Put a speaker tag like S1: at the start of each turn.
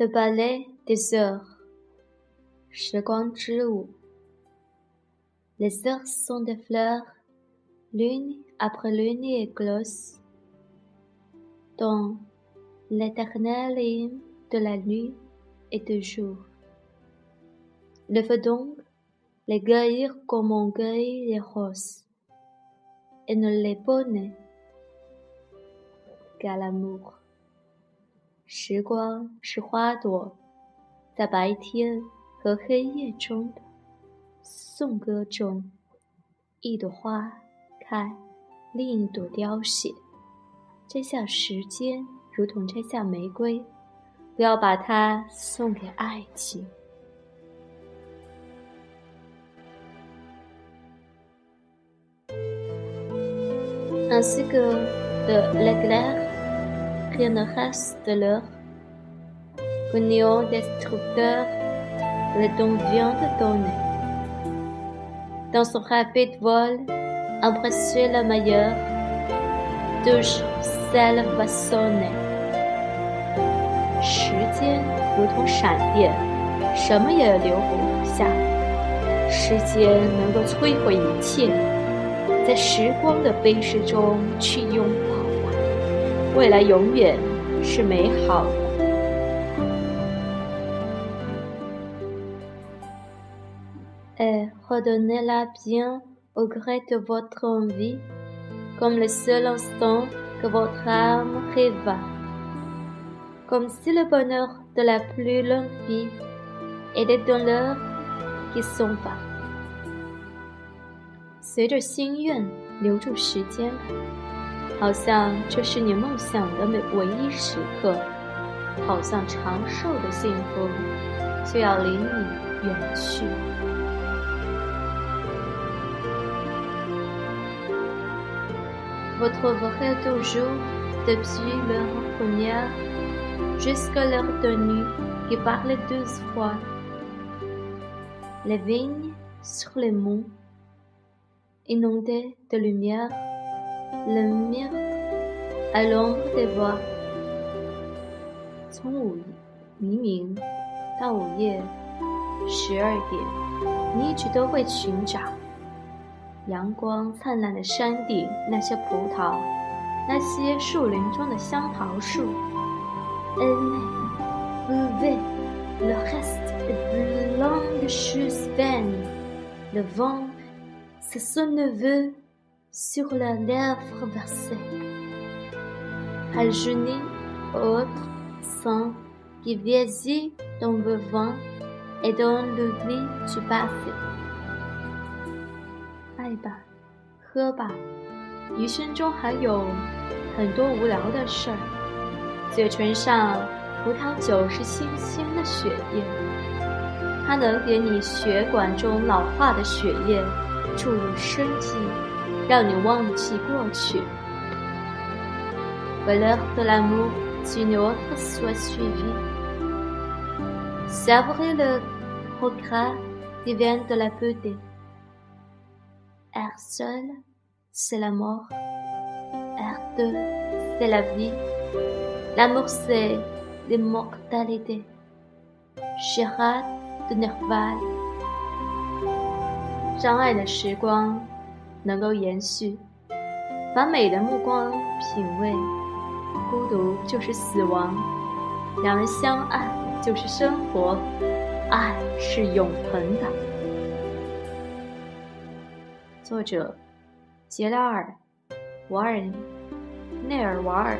S1: Le ballet des heures. Les heures sont des fleurs, l'une après l'une éclosent, dans l'éternel hymne de la nuit et du jour. Lève donc les cueillir comme on cueille les roses, et ne les bonnes qu'à l'amour. 时光是花朵，在白天和黑夜中的颂歌中，一朵花开，另一朵凋谢。摘下时间，如同摘下玫瑰，不要把它送给爱情。Ainsi que de l'éclair. Rien ne reste de leur union destructeur, le don vient de donner. Dans son rapide vol, embrasser la meilleure, touche celle va sonner. 时间如同闪电，什么也留不下。时间能够摧毁一切，在时光的飞逝中去拥抱。未来永远是美好的。Et redonnez-la bien au gré de votre envie, comme le seul instant que votre âme rêva, comme si le bonheur de la plus longue vie était dans l'heure qui s'en va。随着心愿留住时间吧。 好像这是你梦想的每唯一时刻，好像长寿的幸福就要离你远去。Vous trouverez toujours depuis leur première jusqu'à leur tenue qui parle douze fois les vignes sur les monts inondées de lumière. Le mien à l'ombre des bois。从午黎明到午夜十二点，你一直都会寻找阳光灿烂的山顶，那些葡萄，那些树林中的香桃树。Elle veut le reste de longues choses vaines. Le vent, c'est son neveu. Sur la lèvre versée. Ajournez autre sang qui vieillit dans le vent et dans le vie du passé. 爱吧，喝吧，余生中还有很多无聊的事儿。嘴唇上，葡萄酒是新鲜的血液，它能给你血管中老化的血液注入生机。让你忘记过去。Valeur de l'amour d'une autre soit suivie. Savourer le regret qui vient de la beauté. R seul, c'est la mort. R deux, c'est la vie. L'amour, c'est l'immortalité. Gérard de Nerval. 相爱的时光 能够延续，把美的目光品味，孤独就是死亡，两人相爱就是生活，爱是永恒的。作者：杰拉尔·瓦尔内尔瓦尔。